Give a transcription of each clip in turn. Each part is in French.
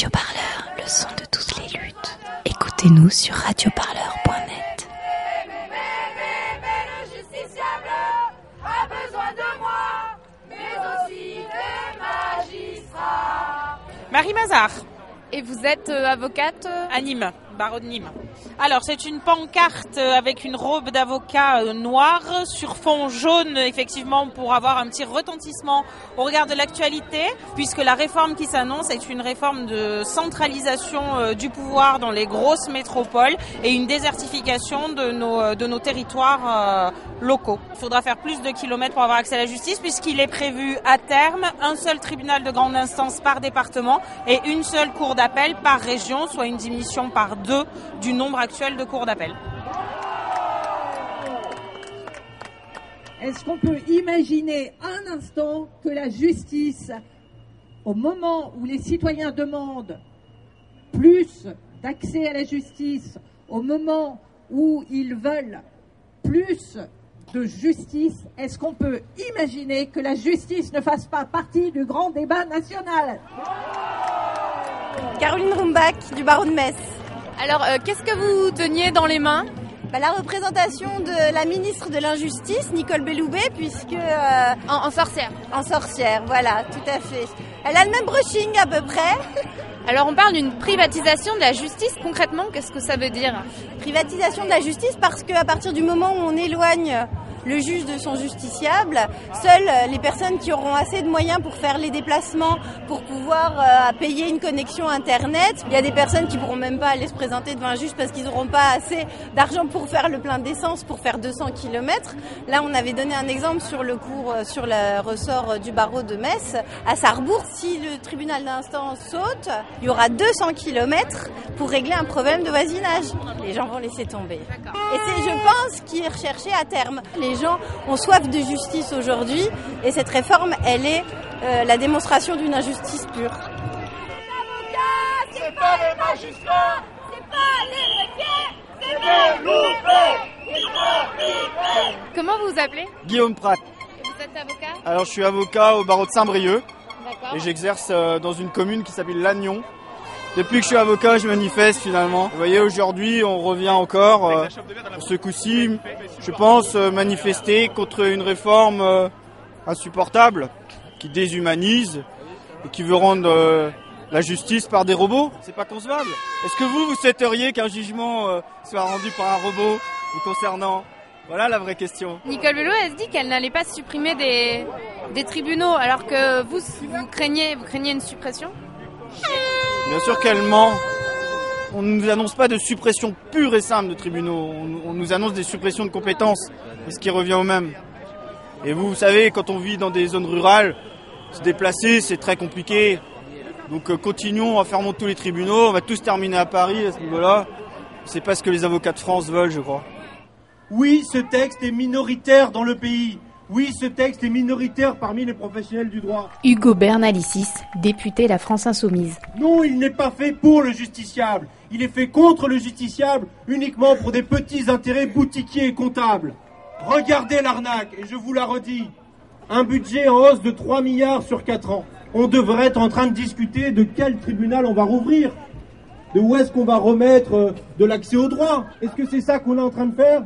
Radio Parleur, le son de toutes les luttes. Écoutez-nous sur radioparleur.net. Le justiciable a besoin de moi, mais aussi des magistrats. Marie Mazar, Et vous êtes euh, avocate euh, à Nîmes, Alors, c'est une pancarte euh, avec une robe d'avocat euh, noire sur fond jaune, effectivement, pour avoir un petit retentissement au regard de l'actualité, puisque la réforme qui s'annonce est une réforme de centralisation euh, du pouvoir dans les grosses métropoles et une désertification de nos, de nos territoires locaux. Il faudra faire plus de kilomètres pour avoir accès à la justice, puisqu'il est prévu à terme un seul tribunal de grande instance par département et une seule cour d'appel par région, soit une diminution par deux du nombre actuel de cours d'appel. Est-ce qu'on peut imaginer un instant que la justice, au moment où les citoyens demandent plus d'accès à la justice, au moment où ils veulent plus de justice, est-ce qu'on peut imaginer que la justice ne fasse pas partie du grand débat national? Caroline Rumbach du barreau de Metz. Alors, euh, qu'est-ce que vous teniez dans les mains Bah, la représentation de la ministre de l'Injustice, Nicole Belloubet, puisque... euh, en, en sorcière. en sorcière, voilà, tout à fait. Elle a le même brushing à peu près. Alors, on parle d'une privatisation de la justice. Concrètement, qu'est-ce que ça veut dire? Privatisation de la justice parce qu'à partir du moment où on éloigne le juge de son justiciable, seules les personnes qui auront assez de moyens pour faire les déplacements, pour pouvoir euh, payer une connexion Internet, il y a des personnes qui pourront même pas aller se présenter devant un juge parce qu'ils n'auront pas assez d'argent pour faire le plein d'essence, pour faire 200 km. Là, on avait donné un exemple sur le cours, euh, sur le ressort euh, du barreau de Metz. À Sarrebourg, si le tribunal d'instance saute, il y aura 200 km pour régler un problème de voisinage. Les gens vont laisser tomber. Et c'est, je pense, qui est recherché à terme. Gens ont soif de justice aujourd'hui et cette réforme, elle est euh, la démonstration d'une injustice pure. C'est pas les magistrats, c'est pas les greffiers, c'est les loupés. Comment vous vous appelez Guillaume Pratt. Et Vous êtes avocat? Alors je suis avocat au barreau de Saint-Brieuc et j'exerce euh, dans une commune qui s'appelle Lannion. Depuis que je suis avocat, je manifeste finalement. Vous voyez, aujourd'hui, on revient encore, euh, pour ce coup-ci, je pense, euh, manifester contre une réforme euh, insupportable qui déshumanise et qui veut rendre euh, la justice par des robots. C'est pas concevable. Est-ce que vous, vous souhaiteriez qu'un jugement euh, soit rendu par un robot vous concernant? Voilà la vraie question. Nicole Bello, elle se dit qu'elle n'allait pas supprimer des, des tribunaux, alors que vous, vous craignez, vous craignez une suppression? Bien sûr qu'elle ment. On ne nous annonce pas de suppression pure et simple de tribunaux. On, nous annonce des suppressions de compétences, ce qui revient au même. Et vous, savez, quand on vit dans des zones rurales, se déplacer, c'est très compliqué. Donc euh, continuons à monter tous les tribunaux. On va tous terminer à Paris à ce niveau-là. C'est pas ce que les avocats de France veulent, je crois. Oui, ce texte est minoritaire dans le pays. Oui, ce texte est minoritaire parmi les professionnels du droit. Hugo Bernalicis, député La France Insoumise. Non, il n'est pas fait pour le justiciable. Il est fait contre le justiciable uniquement pour des petits intérêts boutiquiers et comptables. Regardez l'arnaque, et je vous la redis. Un budget en hausse de 3 milliards sur 4 ans. On devrait être en train de discuter de quel tribunal on va rouvrir. De où est-ce qu'on va remettre euh, de l'accès au droit. Est-ce que c'est ça qu'on est en train de faire?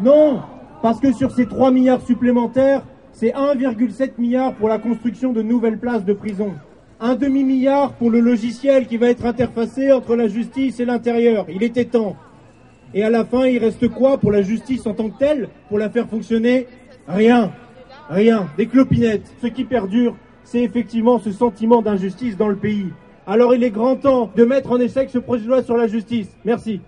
Non, parce que sur ces 3 milliards supplémentaires, c'est 1,7 milliard pour la construction de nouvelles places de prison. Un demi-milliard pour le logiciel qui va être interfacé entre la justice et l'intérieur. Il était temps. Et à la fin, il reste quoi pour la justice en tant que telle Pour la faire fonctionner? Rien. Rien. Des clopinettes. Ce qui perdure, c'est effectivement ce sentiment d'injustice dans le pays. Alors il est grand temps de mettre en échec ce projet de loi sur la justice. Merci.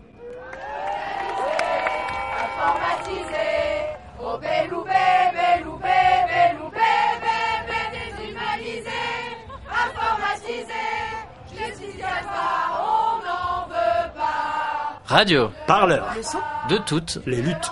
Radio, Parleur. de toutes Les luttes.